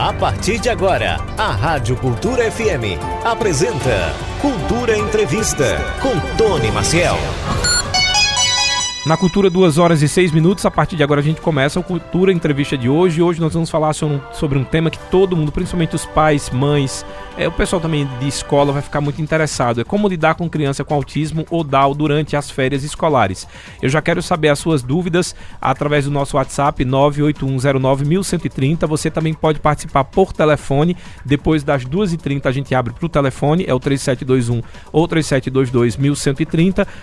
A partir de agora, a Rádio Cultura FM apresenta Cultura Entrevista com Tony Maciel. Na Cultura, duas horas e seis minutos. A partir de agora a gente começa a Cultura Entrevista de hoje. Hoje nós vamos falar sobre um tema que todo mundo, principalmente os pais, mães, é, o pessoal também de escola vai ficar muito interessado. É como lidar com criança com autismo ou DAO durante as férias escolares. Eu já quero saber as suas dúvidas através do nosso WhatsApp 981091130. Você também pode participar por telefone. Depois das 2h30 a gente abre para o telefone, é o 3721 ou 3722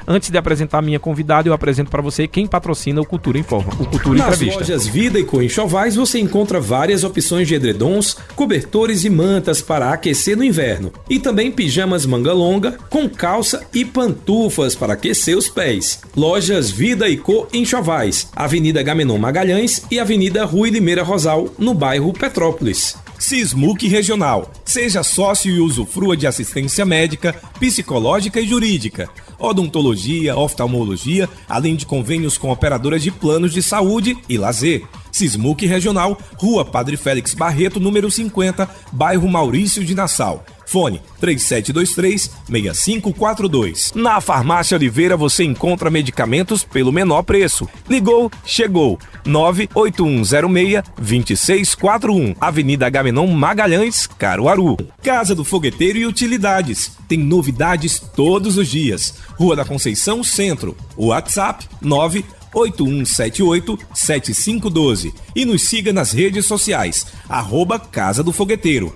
Antes de apresentar a minha convidada, eu apresento para você quem patrocina o Cultura Informa, o Cultura Nas Entrevista. Nas lojas Vida e Co Enxovais você encontra várias opções de edredons, cobertores e mantas para aquecer no inverno. E também pijamas manga longa, com calça e pantufas para aquecer os pés. Lojas Vida e Co Enxovais, Avenida Gamenon Magalhães e Avenida Rui Limeira Rosal, no bairro Petrópolis. Sismuc Regional. Seja sócio e usufrua de assistência médica, psicológica e jurídica, odontologia, oftalmologia, além de convênios com operadoras de planos de saúde e lazer. Sismuc Regional, Rua Padre Félix Barreto, número 50, bairro Maurício de Nassau. Fone 3723-6542. Na Farmácia Oliveira você encontra medicamentos pelo menor preço. Ligou, chegou. 98106-2641. Avenida Gamenon Magalhães, Caruaru. Casa do Fogueteiro e Utilidades. Tem novidades todos os dias. Rua da Conceição Centro. WhatsApp 9 8178-7512 e nos siga nas redes sociais, arroba Casa do Fogueteiro.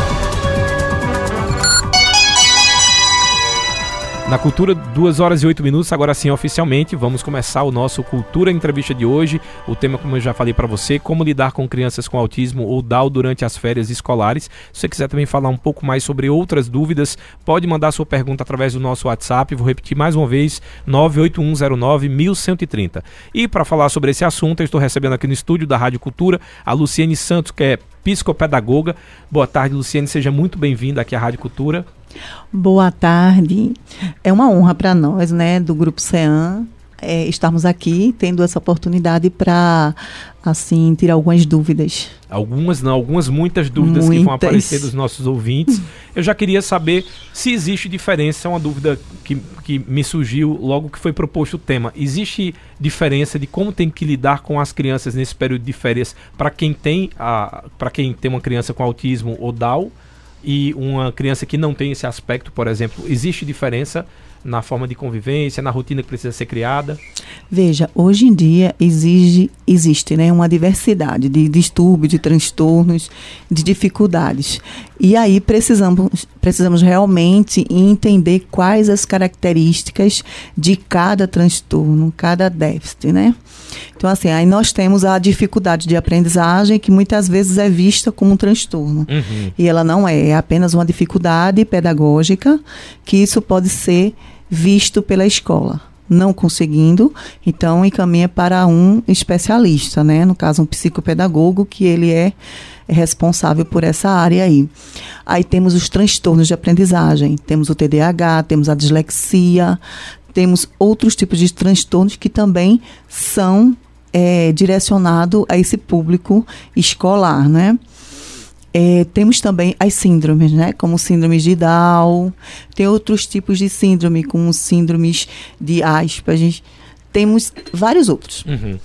Na Cultura, 2 horas e 8 minutos, agora sim oficialmente, vamos começar o nosso Cultura Entrevista de hoje. O tema, como eu já falei para você, como lidar com crianças com autismo ou DAO durante as férias escolares. Se você quiser também falar um pouco mais sobre outras dúvidas, pode mandar sua pergunta através do nosso WhatsApp. Vou repetir mais uma vez, 98109-1130. E para falar sobre esse assunto, eu estou recebendo aqui no estúdio da Rádio Cultura a Luciene Santos, que é psicopedagoga. Boa tarde, Luciene, seja muito bem-vinda aqui à Rádio Cultura. Boa tarde. É uma honra para nós, né, do Grupo CEAM, é, estarmos aqui tendo essa oportunidade para assim tirar algumas dúvidas. Algumas não, algumas muitas dúvidas muitas. que vão aparecer dos nossos ouvintes. Eu já queria saber se existe diferença, é uma dúvida que, que me surgiu logo que foi proposto o tema. Existe diferença de como tem que lidar com as crianças nesse período de férias para quem tem a para quem tem uma criança com autismo ou DAO? E uma criança que não tem esse aspecto, por exemplo, existe diferença na forma de convivência, na rotina que precisa ser criada? Veja, hoje em dia exige, existe né, uma diversidade de distúrbios, de transtornos, de dificuldades. E aí precisamos, precisamos realmente entender quais as características de cada transtorno, cada déficit, né? Então, assim, aí nós temos a dificuldade de aprendizagem, que muitas vezes é vista como um transtorno. Uhum. E ela não é, é apenas uma dificuldade pedagógica, que isso pode ser visto pela escola. Não conseguindo, então encaminha para um especialista, né? No caso, um psicopedagogo, que ele é responsável por essa área aí. Aí temos os transtornos de aprendizagem, temos o TDAH, temos a dislexia, temos outros tipos de transtornos que também são é, direcionados a esse público escolar, né? É, temos também as síndromes, né? Como síndromes de Down, tem outros tipos de síndrome, como síndromes de Asperger, temos vários outros. Uhum.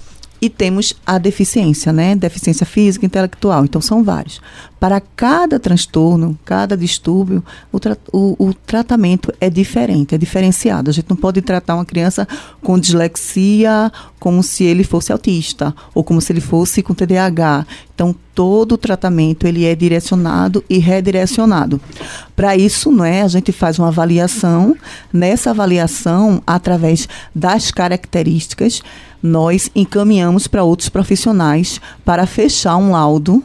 E temos a deficiência, né? Deficiência física intelectual. Então, são vários. Para cada transtorno, cada distúrbio, o, tra o, o, tratamento é diferente, é diferenciado. A gente não pode tratar uma criança com dislexia como se ele fosse autista ou como se ele fosse com TDAH. Então, todo o tratamento ele é direcionado e redirecionado. Para isso, não é, a gente faz uma avaliação. Nessa avaliação, através das características, nós encaminhamos para outros profissionais para fechar um laudo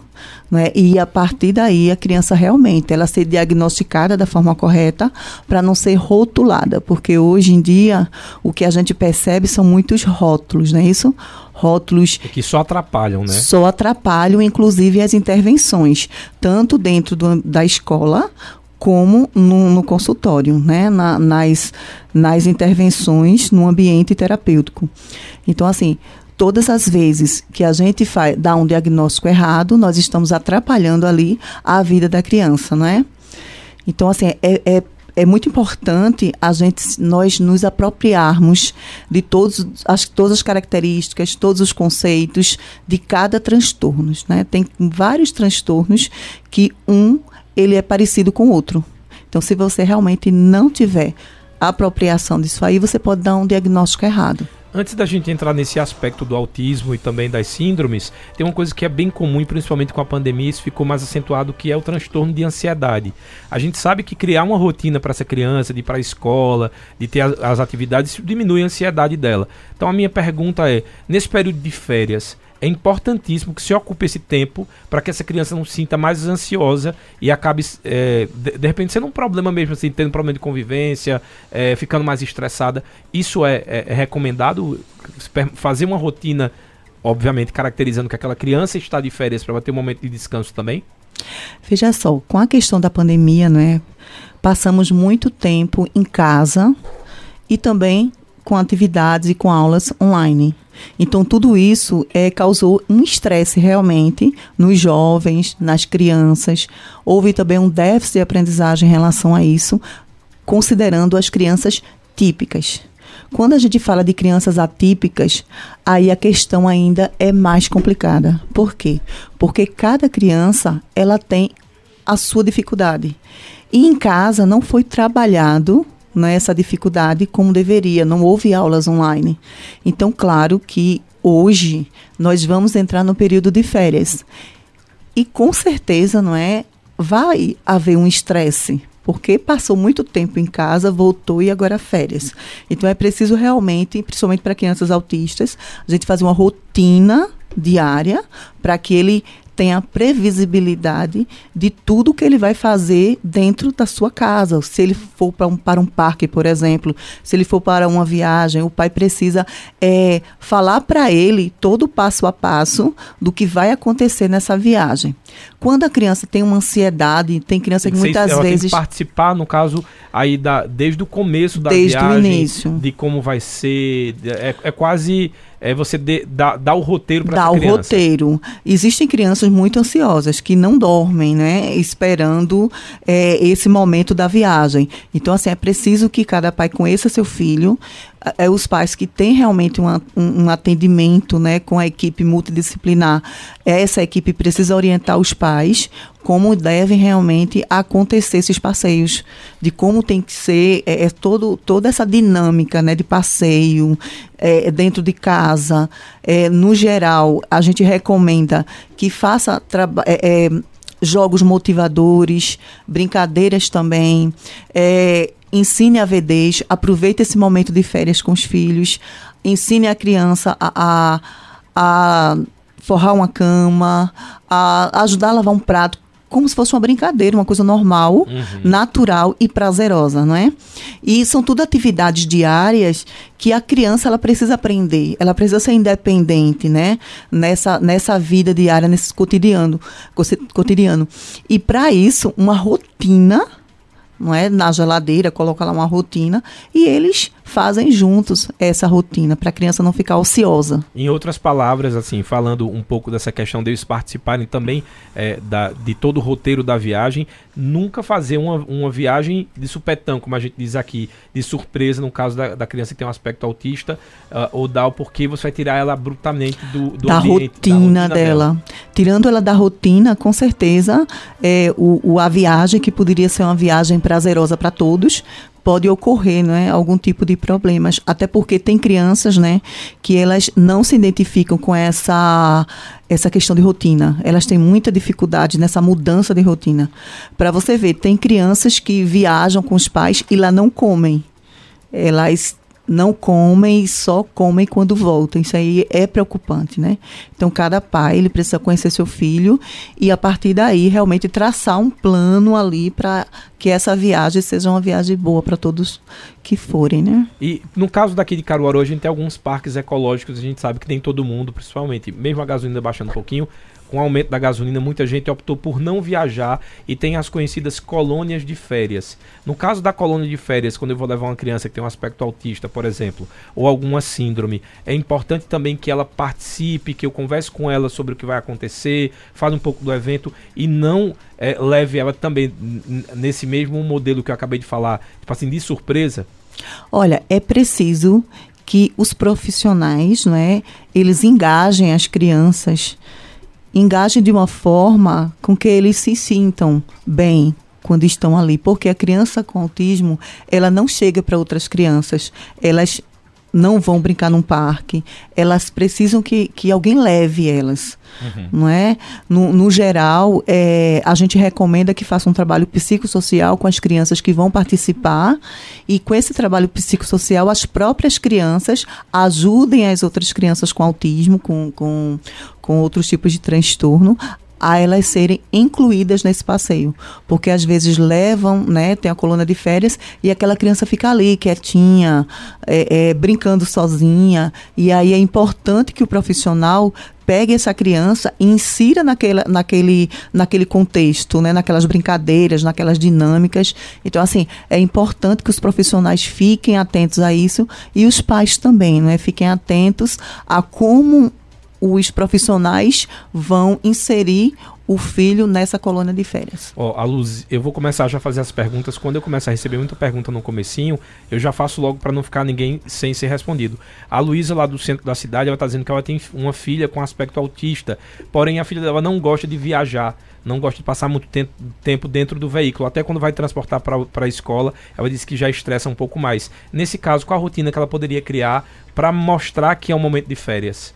Né? E a partir daí a criança realmente ela ser diagnosticada da forma correta para não ser rotulada, porque hoje em dia o que a gente percebe são muitos rótulos, não é isso? Rótulos que só atrapalham, né? Só atrapalham, inclusive as intervenções, tanto dentro do, da escola como no, no consultório, né? Na, nas, nas intervenções no ambiente terapêutico. Então, assim, todas as vezes que a gente faz, dá um diagnóstico errado, nós estamos atrapalhando ali a vida da criança, não é? Então, assim, é, é, é muito importante a gente, nós nos apropriarmos de todos, as, todas as características, todos os conceitos de cada transtorno. Né? Tem vários transtornos que um ele é parecido com outro. Então, se você realmente não tiver apropriação disso aí, você pode dar um diagnóstico errado. Antes da gente entrar nesse aspecto do autismo e também das síndromes, tem uma coisa que é bem comum, principalmente com a pandemia, isso ficou mais acentuado, que é o transtorno de ansiedade. A gente sabe que criar uma rotina para essa criança, de ir para a escola, de ter as, as atividades, diminui a ansiedade dela. Então a minha pergunta é, nesse período de férias, é importantíssimo que se ocupe esse tempo para que essa criança não se sinta mais ansiosa e acabe, é, de, de, repente, sendo um problema mesmo, assim, tendo problema de convivência, é, ficando mais estressada. Isso é, é, é recomendado? Fazer uma rotina, obviamente, caracterizando que aquela criança está de férias para ter um momento de descanso também? Veja só, com a questão da pandemia, né, passamos muito tempo em casa e também com atividades e com aulas online. Então, tudo isso é, causou um estresse realmente nos jovens, nas crianças. Houve também um déficit de aprendizagem em relação a isso, considerando as crianças típicas. Quando a gente fala de crianças atípicas, aí a questão ainda é mais complicada. Por quê? Porque cada criança ela tem a sua dificuldade. E em casa não foi trabalhado né, essa dificuldade como deveria, não houve aulas online. Então, claro que hoje nós vamos entrar no período de férias. E com certeza, não é, vai haver um estresse, porque passou muito tempo em casa, voltou e agora férias. Então é preciso realmente, principalmente para crianças autistas, a gente fazer uma rotina diária para que ele tem a previsibilidade de tudo que ele vai fazer dentro da sua casa. Se ele for para um, para um parque, por exemplo, se ele for para uma viagem, o pai precisa é, falar para ele todo o passo a passo do que vai acontecer nessa viagem. Quando a criança tem uma ansiedade, tem criança que, que muitas ela vezes. Tem que participar, no caso, aí da, desde o começo da desde viagem. Desde o início. De como vai ser. É, é quase é você dar dá, o roteiro para. Dá o roteiro. Existem crianças muito ansiosas que não dormem, né? Esperando é, esse momento da viagem. Então, assim, é preciso que cada pai conheça seu filho, é, os pais que têm realmente uma, um, um, atendimento né, com a equipe multidisciplinar, essa equipe precisa orientar os pais como devem realmente acontecer esses passeios, de como tem que ser é, é todo, toda essa dinâmica né, de passeio é, dentro de casa. É, no geral, a gente recomenda que faça é, é, jogos motivadores, brincadeiras também. É, ensine a vedez, aproveite esse momento de férias com os filhos, ensine a criança a, a, a forrar uma cama, a ajudar a lavar um prato, como se fosse uma brincadeira, uma coisa normal, uhum. natural e prazerosa, não é? E são tudo atividades diárias que a criança ela precisa aprender, ela precisa ser independente, né? Nessa, nessa vida diária, nesse cotidiano, cotidiano. E para isso, uma rotina não é? Na geladeira, coloca lá uma rotina e eles fazem juntos essa rotina para a criança não ficar ociosa. Em outras palavras, assim, falando um pouco dessa questão deles participarem também é, da, de todo o roteiro da viagem, nunca fazer uma, uma viagem de supetão, como a gente diz aqui, de surpresa, no caso da, da criança que tem um aspecto autista, uh, ou dá porque você vai tirar ela abruptamente do, do da, ambiente, rotina da rotina dela. dela. Tirando ela da rotina, com certeza, é, o, o, a viagem, que poderia ser uma viagem prazerosa para todos, pode ocorrer né, algum tipo de problemas. Até porque tem crianças né, que elas não se identificam com essa, essa questão de rotina. Elas têm muita dificuldade nessa mudança de rotina. Para você ver, tem crianças que viajam com os pais e lá não comem. Elas não comem e só comem quando voltam. Isso aí é preocupante, né? Então, cada pai ele precisa conhecer seu filho e, a partir daí, realmente traçar um plano ali para que essa viagem seja uma viagem boa para todos que forem, né? E no caso daqui de Caruaru, a gente tem alguns parques ecológicos, a gente sabe que tem todo mundo, principalmente, mesmo a gasolina baixando um pouquinho, com o aumento da gasolina, muita gente optou por não viajar e tem as conhecidas colônias de férias. No caso da colônia de férias, quando eu vou levar uma criança que tem um aspecto autista, por exemplo, ou alguma síndrome, é importante também que ela participe, que eu converse com ela sobre o que vai acontecer, fale um pouco do evento e não é, leve ela também nesse mesmo modelo que eu acabei de falar, tipo assim, de surpresa. Olha, é preciso que os profissionais, não é, eles engajem as crianças engajem de uma forma com que eles se sintam bem quando estão ali, porque a criança com autismo, ela não chega para outras crianças, elas não vão brincar num parque, elas precisam que, que alguém leve elas, uhum. não é? No, no geral, é, a gente recomenda que faça um trabalho psicossocial com as crianças que vão participar e com esse trabalho psicossocial as próprias crianças ajudem as outras crianças com autismo, com, com, com outros tipos de transtorno a elas serem incluídas nesse passeio. Porque às vezes levam, né, tem a coluna de férias e aquela criança fica ali, quietinha, é, é, brincando sozinha. E aí é importante que o profissional pegue essa criança e insira naquela, naquele, naquele contexto, né, naquelas brincadeiras, naquelas dinâmicas. Então, assim, é importante que os profissionais fiquem atentos a isso e os pais também, né, fiquem atentos a como os profissionais vão inserir o filho nessa colônia de férias. Ó, oh, a Luz, eu vou começar já a fazer as perguntas. Quando eu começar a receber muita pergunta no comecinho, eu já faço logo para não ficar ninguém sem ser respondido. A Luísa lá do centro da cidade, ela tá dizendo que ela tem uma filha com aspecto autista, porém a filha dela não gosta de viajar não gosta de passar muito tempo, dentro do veículo. Até quando vai transportar para a escola, ela disse que já estressa um pouco mais. Nesse caso, qual a rotina que ela poderia criar para mostrar que é um momento de férias?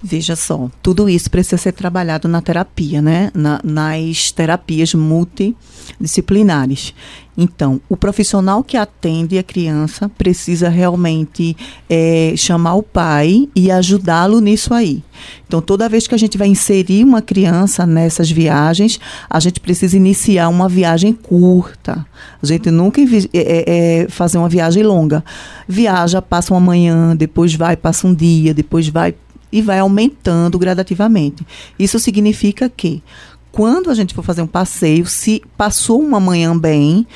Veja só, tudo isso precisa ser trabalhado na terapia, né? Na, nas terapias multidisciplinares. Então, o profissional que atende a criança precisa realmente é, chamar o pai e ajudá-lo nisso aí. Então, toda vez que a gente vai inserir uma criança nessas viagens, a gente precisa iniciar uma viagem curta. A gente nunca é, é, é, fazer uma viagem longa. Viaja, passa uma manhã, depois vai, passa um dia, depois vai, e vai aumentando gradativamente. Isso significa que quando a gente for fazer um passeio, se passou uma manhã bem,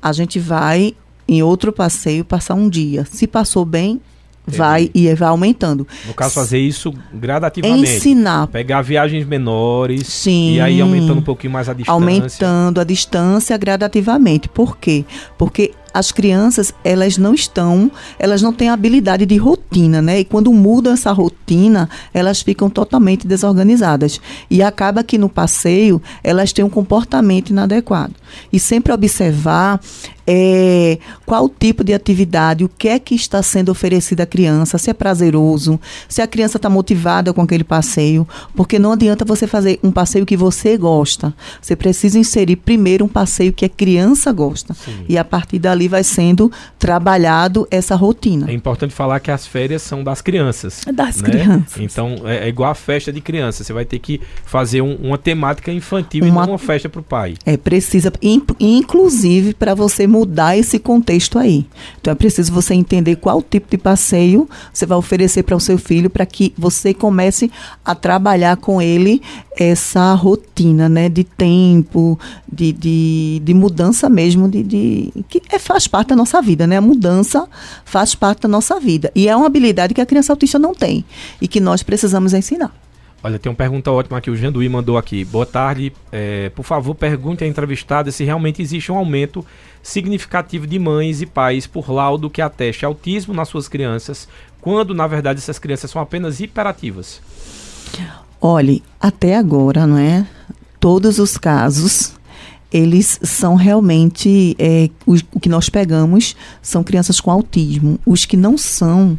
a gente vai em outro passeio passar um dia. Se passou bem, vai e vai aumentando. No caso, fazer isso gradativamente. Ensinar. Pegar viagens menores. Sim. E aí aumentando um pouquinho mais a distância. Aumentando a distância gradativamente. Por quê? Porque as crianças, elas não estão, elas não têm habilidade de rotina, né? E quando mudam essa rotina, elas ficam totalmente desorganizadas. E acaba que no passeio, elas têm um comportamento inadequado. E sempre observar é, qual tipo de atividade, o que é que está sendo oferecido à criança, se é prazeroso, se a criança está motivada com aquele passeio, porque não adianta você fazer um passeio que você gosta. Você precisa inserir primeiro um passeio que a criança gosta. Sim. E a partir dali ali vai sendo trabalhado essa rotina. É importante falar que as férias são das crianças. É das né? crianças. Então é, é, igual a festa de criança. Você vai ter que fazer um, uma temática infantil uma, e não uma festa para o pai. É precisa, inclusive para você mudar esse contexto aí. Então é preciso você entender qual tipo de passeio você vai oferecer para o seu filho para que você comece a trabalhar com ele essa rotina, né, de tempo, de, de, de mudança mesmo, de, de que é faz parte da nossa vida, né? A mudança faz parte da nossa vida. E é uma habilidade que a criança autista não tem e que nós precisamos ensinar. Olha, tem uma pergunta ótima aqui, o Janduí mandou aqui. Boa tarde. É, por favor, pergunte à entrevistada se realmente existe um aumento significativo de mães e pais por laudo que ateste autismo nas suas crianças, quando na verdade essas crianças são apenas hiperativas. Olhe, até agora, não é? Todos os casos eles são realmente é, os, o que nós pegamos são crianças com autismo. Os que não são,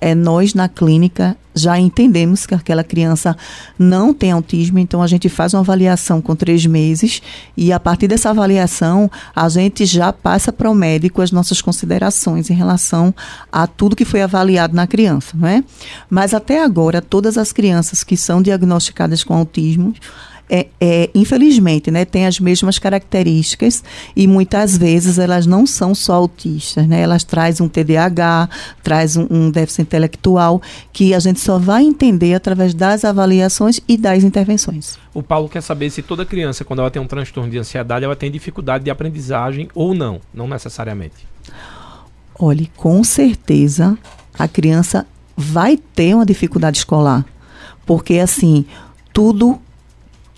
é, nós na clínica já entendemos que aquela criança não tem autismo, então a gente faz uma avaliação com três meses e a partir dessa avaliação a gente já passa para o médico as nossas considerações em relação a tudo que foi avaliado na criança, não é? Mas até agora todas as crianças que são diagnosticadas com autismo é, é, infelizmente, né, tem as mesmas características e muitas vezes elas não são só autistas, né? Elas trazem um TDAH, traz um, um déficit intelectual que a gente só vai entender através das avaliações e das intervenções. O Paulo quer saber se toda criança, quando ela tem um transtorno de ansiedade, ela tem dificuldade de aprendizagem ou não, não necessariamente. Olhe, com certeza a criança vai ter uma dificuldade escolar, porque assim tudo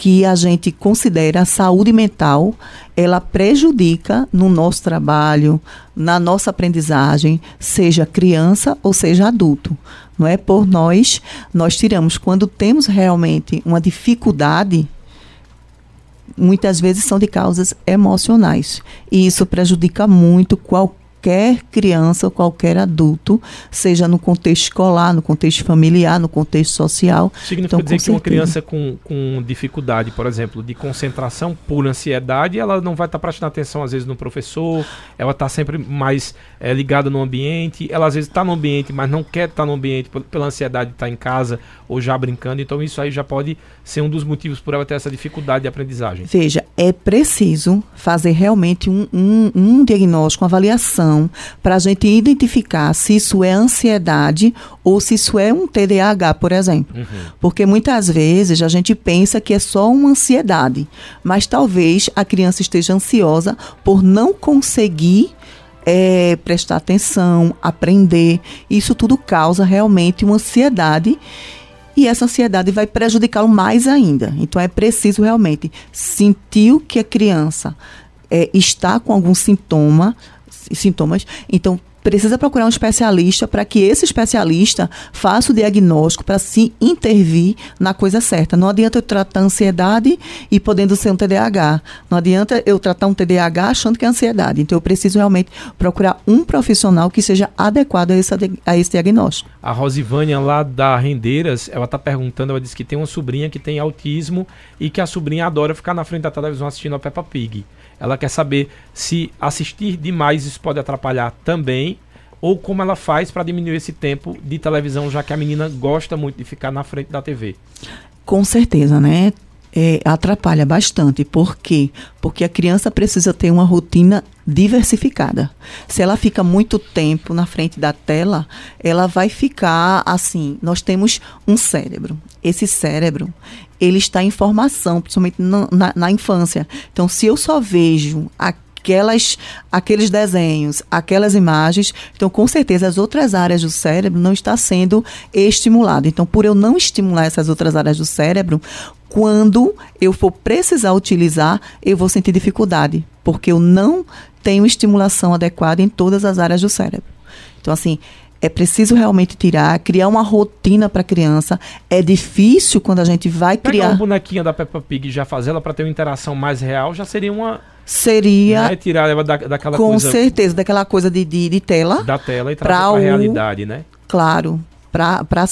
que a gente considera a saúde mental, ela prejudica no nosso trabalho, na nossa aprendizagem, seja criança ou seja adulto. Não é por nós, nós tiramos quando temos realmente uma dificuldade, muitas vezes são de causas emocionais. E isso prejudica muito qualquer qualquer criança ou qualquer adulto, seja no contexto escolar, no contexto familiar, no contexto social. Significa então, dizer que certeza. uma criança com, com dificuldade, por exemplo, de concentração por ansiedade, ela não vai estar tá prestando atenção às vezes no professor, ela está sempre mais é, ligada no ambiente, ela às vezes está no ambiente, mas não quer estar tá no ambiente pela ansiedade de estar tá em casa ou já brincando, então isso aí já pode ser um dos motivos por ela ter essa dificuldade de aprendizagem. Veja, é preciso fazer realmente um, um, um diagnóstico, uma avaliação, para a gente identificar se isso é ansiedade ou se isso é um TDAH, por exemplo. Uhum. Porque muitas vezes a gente pensa que é só uma ansiedade, mas talvez a criança esteja ansiosa por não conseguir é, prestar atenção, aprender. Isso tudo causa realmente uma ansiedade e essa ansiedade vai prejudicá-lo mais ainda. Então é preciso realmente sentir que a criança é, está com algum sintoma, sintomas, então precisa procurar um especialista para que esse especialista faça o diagnóstico para se intervir na coisa certa. Não adianta eu tratar ansiedade e podendo ser um TDAH. Não adianta eu tratar um TDAH achando que é ansiedade. Então eu preciso realmente procurar um profissional que seja adequado a esse, a esse diagnóstico. A Rosivânia lá da Rendeiras, ela está perguntando, ela disse que tem uma sobrinha que tem autismo e que a sobrinha adora ficar na frente da televisão assistindo a Peppa Pig. Ela quer saber se assistir demais isso pode atrapalhar também ou como ela faz para diminuir esse tempo de televisão, já que a menina gosta muito de ficar na frente da TV. Com certeza, né? É, atrapalha bastante. Por quê? Porque a criança precisa ter uma rotina diversificada. Se ela fica muito tempo na frente da tela, ela vai ficar assim. Nós temos um cérebro. Esse cérebro, ele está em formação, principalmente na, na, na infância. Então, se eu só vejo aquelas, aqueles desenhos, aquelas imagens, então com certeza as outras áreas do cérebro não está sendo estimulado. Então, por eu não estimular essas outras áreas do cérebro, quando eu for precisar utilizar, eu vou sentir dificuldade, porque eu não tenho estimulação adequada em todas as áreas do cérebro. Então, assim, é preciso realmente tirar, criar uma rotina para a criança. É difícil quando a gente vai Pegar criar. uma bonequinha da Peppa Pig e já fazê-la para ter uma interação mais real já seria uma. Seria. Né, tirar ela da, daquela com coisa. Com certeza, daquela coisa de, de, de, tela. Da tela e trazer para a realidade, né? Claro, para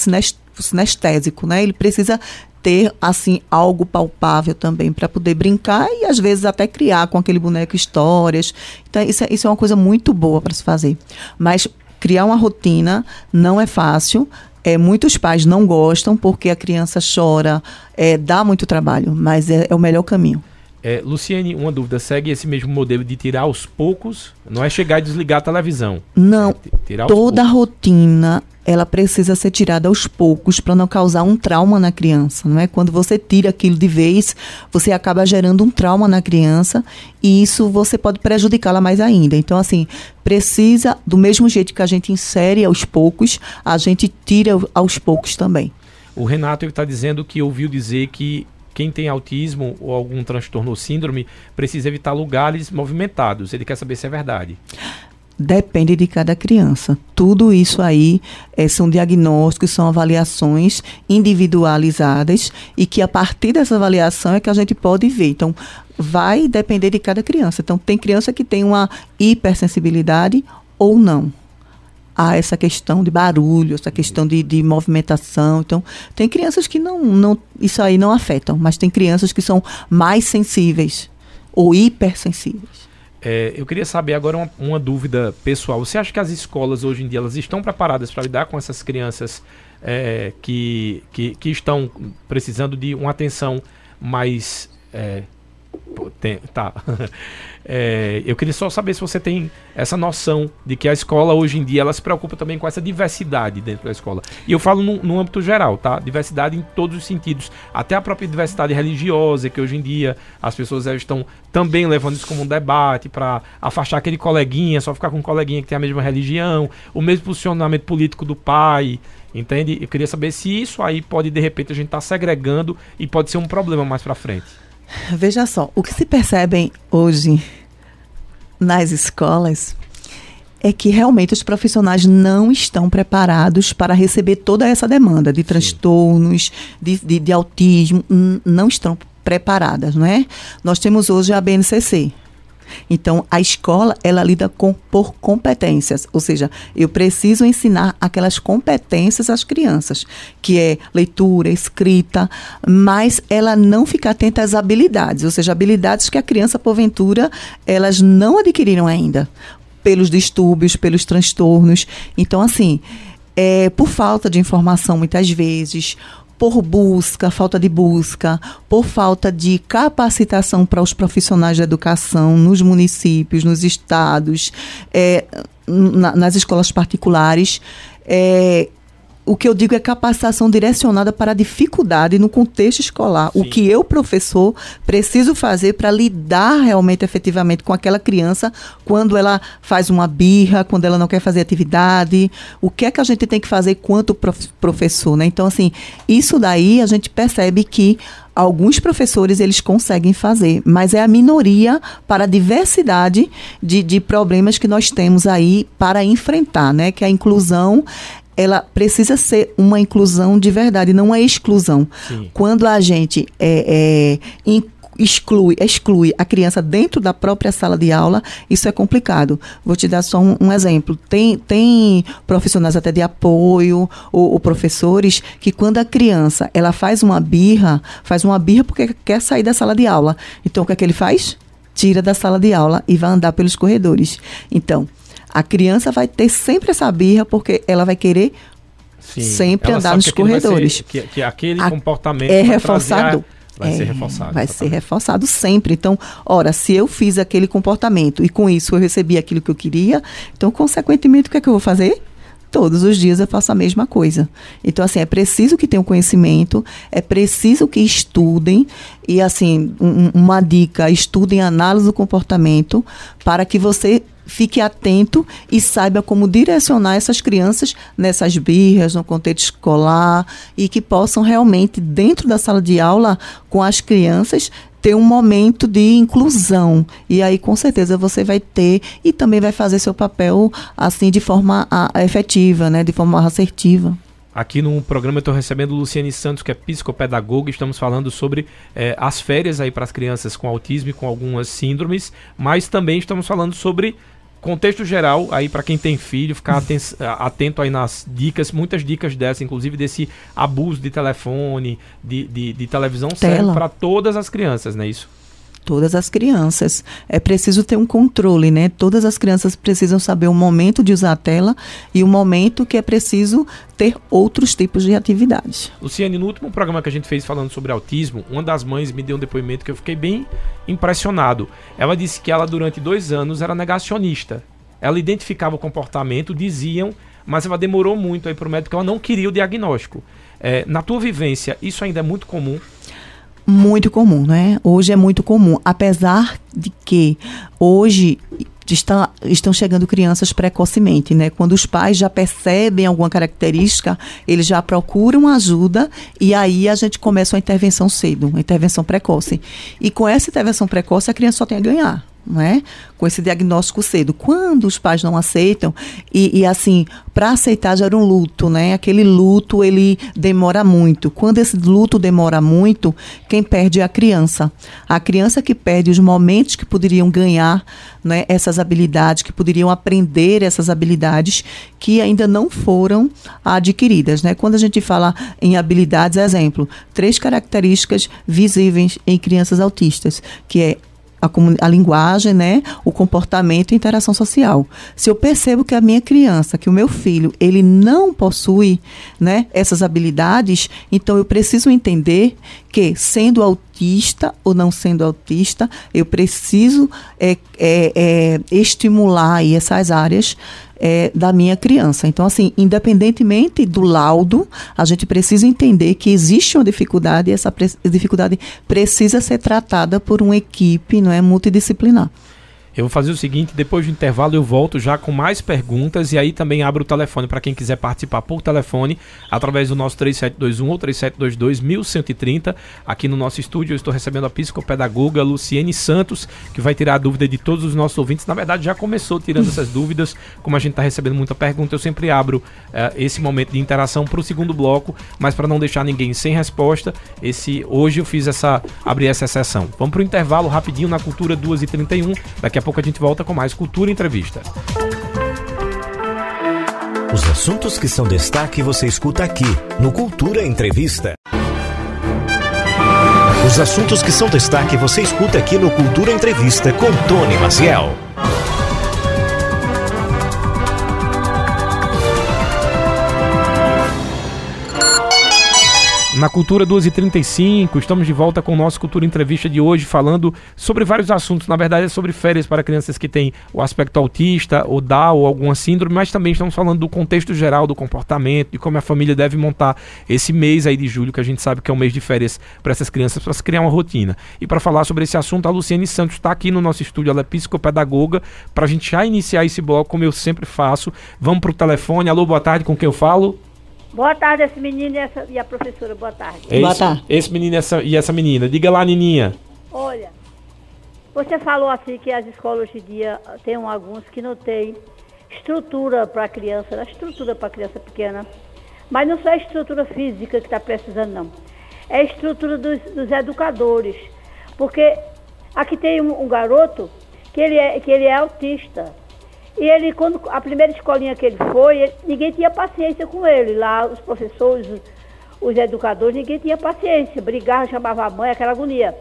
sinestésico, né? Ele precisa ter assim algo palpável também para poder brincar e às vezes até criar com aquele boneco histórias. Então isso é, isso é uma coisa muito boa para se fazer. Mas criar uma rotina não é fácil. É, muitos pais não gostam porque a criança chora, é, dá muito trabalho, mas é, é o melhor caminho. É, Luciene, uma dúvida, segue esse mesmo modelo de tirar aos poucos, não é chegar e desligar a televisão. Não, é toda a rotina ela precisa ser tirada aos poucos para não causar um trauma na criança, não é? Quando você tira aquilo de vez, você acaba gerando um trauma na criança e isso você pode prejudicá-la mais ainda. Então, assim, precisa, do mesmo jeito que a gente insere aos poucos, a gente tira aos poucos também. O Renato está dizendo que ouviu dizer que quem tem autismo ou algum transtorno ou síndrome precisa evitar lugares movimentados. Ele quer saber se é verdade. Depende de cada criança. Tudo isso aí é, são diagnósticos, são avaliações individualizadas e que a partir dessa avaliação é que a gente pode ver. Então, vai depender de cada criança. Então, tem criança que tem uma hipersensibilidade ou não. a essa questão de barulho, essa questão de, de movimentação. Então, tem crianças que não, não, isso aí não afetam, mas tem crianças que são mais sensíveis ou hipersensíveis. É, eu queria saber agora uma, uma, dúvida pessoal. Você acha que as escolas hoje em dia elas estão preparadas para lidar com essas crianças é, que, que, que, estão precisando de uma atenção mais é, tem, tá. É, eu queria só saber se você tem essa noção de que a escola hoje em dia ela se preocupa também com essa diversidade dentro da escola. E eu falo no, no âmbito geral, tá? Diversidade em todos os sentidos. Até a própria diversidade religiosa, que hoje em dia as pessoas estão também levando isso como um debate para afastar aquele coleguinha, só ficar com um coleguinha que tem a mesma religião, o mesmo posicionamento político do pai. Entende? Eu queria saber se isso aí pode, de repente, a gente estar tá segregando e pode ser um problema mais para frente. Veja só, o que se percebem hoje nas escolas é que realmente os profissionais não estão preparados para receber toda essa demanda de transtornos, de, de, de autismo, não estão preparadas, não é? Nós temos hoje a BNCC, então, a escola, ela lida com por competências, ou seja, eu preciso ensinar aquelas competências às crianças, que é leitura, escrita, mas ela não fica atenta às habilidades, ou seja, habilidades que a criança, porventura, elas não adquiriram ainda, pelos distúrbios, pelos transtornos. Então, assim, é, por falta de informação, muitas vezes, por busca, falta de busca, por falta de capacitação para os profissionais da educação nos municípios, nos estados, é, na, nas escolas particulares. É, o que eu digo é capacitação direcionada para a dificuldade no contexto escolar. Sim. O que eu, professor, preciso fazer para lidar realmente, efetivamente, com aquela criança quando ela faz uma birra, quando ela não quer fazer atividade. O que é que a gente tem que fazer quanto prof professor, né? Então, assim, isso daí a gente percebe que alguns professores eles conseguem fazer, mas é a minoria para a diversidade de, de problemas que nós temos aí para enfrentar, né? Que a inclusão ela precisa ser uma inclusão de verdade, não uma exclusão. Sim. Quando a gente é, é, exclui, exclui a criança dentro da própria sala de aula, isso é complicado. Vou te dar só um, um exemplo. Tem, tem profissionais até de apoio ou, ou, professores que quando a criança ela faz uma birra, faz uma birra porque quer sair da sala de aula. Então o que é que ele faz? Tira da sala de aula e vai andar pelos corredores. Então, a criança vai ter sempre essa birra porque ela vai querer Sim, sempre andar nos corredores. Ser, que, que, aquele a, comportamento é reforçado. Vai é, ser reforçado. Vai exatamente. ser reforçado sempre. Então, ora, se eu fiz aquele comportamento e com isso eu recebi aquilo que eu queria, então, consequentemente, o que é que eu vou fazer? Todos os dias eu faço a mesma coisa. Então, assim, é preciso que tenham conhecimento, é preciso que estudem. E, assim, um, uma dica: estudem análise do comportamento para que você fique atento e saiba como direcionar essas crianças nessas birras, no contexto escolar e que possam realmente, dentro da sala de aula, com as crianças, ter um momento de inclusão. E aí, com certeza, você vai ter e também vai fazer seu papel assim de forma a, a efetiva, né? de forma assertiva. Aqui no programa eu estou recebendo Luciane Santos, que é psicopedagoga, estamos falando sobre é, as férias aí para as crianças com autismo e com algumas síndromes, mas também estamos falando sobre contexto geral, aí para quem tem filho, ficar atento aí nas dicas, muitas dicas dessas, inclusive desse abuso de telefone, de, de, de televisão, serve para todas as crianças, não é isso? Todas as crianças. É preciso ter um controle, né? Todas as crianças precisam saber o momento de usar a tela e o momento que é preciso ter outros tipos de atividades. Luciane, no último programa que a gente fez falando sobre autismo, uma das mães me deu um depoimento que eu fiquei bem impressionado. Ela disse que ela, durante dois anos, era negacionista. Ela identificava o comportamento, diziam, mas ela demorou muito aí para o médico, ela não queria o diagnóstico. É, na tua vivência, isso ainda é muito comum? Muito comum, né? Hoje é muito comum, apesar de que hoje está, estão chegando crianças precocemente, né? Quando os pais já percebem alguma característica, eles já procuram ajuda e aí a gente começa uma intervenção cedo, uma intervenção precoce. E com essa intervenção precoce a criança só tem a ganhar é? com esse diagnóstico cedo. Quando os pais não aceitam, e, e assim, para aceitar gera um luto, né? Aquele luto, ele demora muito. Quando esse luto demora muito, quem perde é a criança. A criança que perde os momentos que poderiam ganhar né, essas habilidades, que poderiam aprender essas habilidades que ainda não foram adquiridas. Né? Quando a gente fala em habilidades, exemplo, três características visíveis em crianças autistas, que é a, a, linguagem, né, o comportamento e a interação social. Se eu percebo que a minha criança, que o meu filho, ele não possui, né, essas habilidades, então eu preciso entender que, sendo autista ou não sendo autista, eu preciso é, é, é, estimular essas áreas é, da minha criança. Então, assim, independentemente do laudo, a gente precisa entender que existe uma dificuldade e essa pre dificuldade precisa ser tratada por uma equipe não é, multidisciplinar. Eu vou fazer o seguinte, depois do intervalo eu volto já com mais perguntas e aí também abro o telefone para quem quiser participar por telefone através do nosso 3721 ou 3722 1130. Aqui no nosso estúdio eu estou recebendo a psicopedagoga Luciene Santos, que vai tirar a dúvida de todos os nossos ouvintes. Na verdade já começou tirando essas dúvidas, como a gente está recebendo muita pergunta, eu sempre abro uh, esse momento de interação para o segundo bloco, mas para não deixar ninguém sem resposta, esse hoje eu fiz essa abrir essa sessão. Vamos para o intervalo rapidinho na Cultura 2h31, daqui a pouco a gente volta com mais Cultura Entrevista. Os assuntos que são destaque você escuta aqui no Cultura Entrevista. Os assuntos que são destaque você escuta aqui no Cultura Entrevista com Tony Maciel. Na Cultura 2h35, estamos de volta com o nosso Cultura Entrevista de hoje, falando sobre vários assuntos. Na verdade, é sobre férias para crianças que têm o aspecto autista, ou Down, ou alguma síndrome, mas também estamos falando do contexto geral do comportamento, de como a família deve montar esse mês aí de julho, que a gente sabe que é um mês de férias para essas crianças, para se criar uma rotina. E para falar sobre esse assunto, a Luciane Santos está aqui no nosso estúdio, ela é psicopedagoga, para a gente já iniciar esse bloco, como eu sempre faço. Vamos para o telefone. Alô, boa tarde, com quem eu falo? Boa tarde, esse menino e, essa, e a professora, boa tarde. Esse, boa tarde. Esse menino e essa, e essa menina. Diga lá, Nininha. Olha, você falou assim que as escolas hoje em dia tem alguns que não tem estrutura para a criança, né? estrutura para a criança pequena. Mas não só a estrutura física que está precisando, não. É a estrutura dos, dos educadores. Porque aqui tem um, um garoto que ele, é, que ele é autista. E ele, quando a primeira escolinha que ele foi, ele, ninguém tinha paciência com ele. Lá, os professores, os, os educadores, ninguém tinha paciência. Brigava, chamava a mãe, aquela agonia.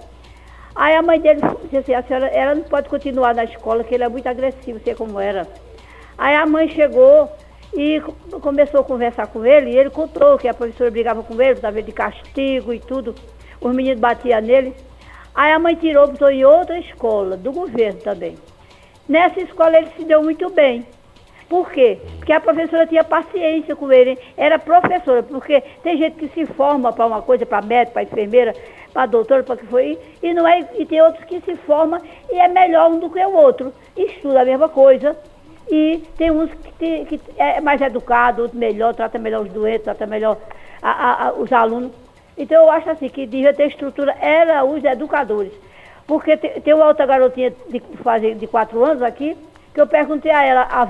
Aí a mãe dele disse assim, a senhora, ela não pode continuar na escola, que ele é muito agressivo, sei como era. Aí a mãe chegou e começou a conversar com ele, e ele contou que a professora brigava com ele, estava de castigo e tudo. Os meninos batiam nele. Aí a mãe tirou, botou em outra escola, do governo também. Nessa escola ele se deu muito bem. Por quê? Porque a professora tinha paciência com ele. Era professora, porque tem gente que se forma para uma coisa, para médico, para enfermeira, para doutora, para que foi, e não é, e tem outros que se formam e é melhor um do que o outro. Estuda a mesma coisa. E tem uns que, que é mais educado, outro melhor, trata melhor os doentes, trata melhor a, a, a, os alunos. Então eu acho assim que devia ter estrutura, era os educadores. Porque tem, tem uma outra garotinha de, de, de quatro anos aqui, que eu perguntei a ela, a,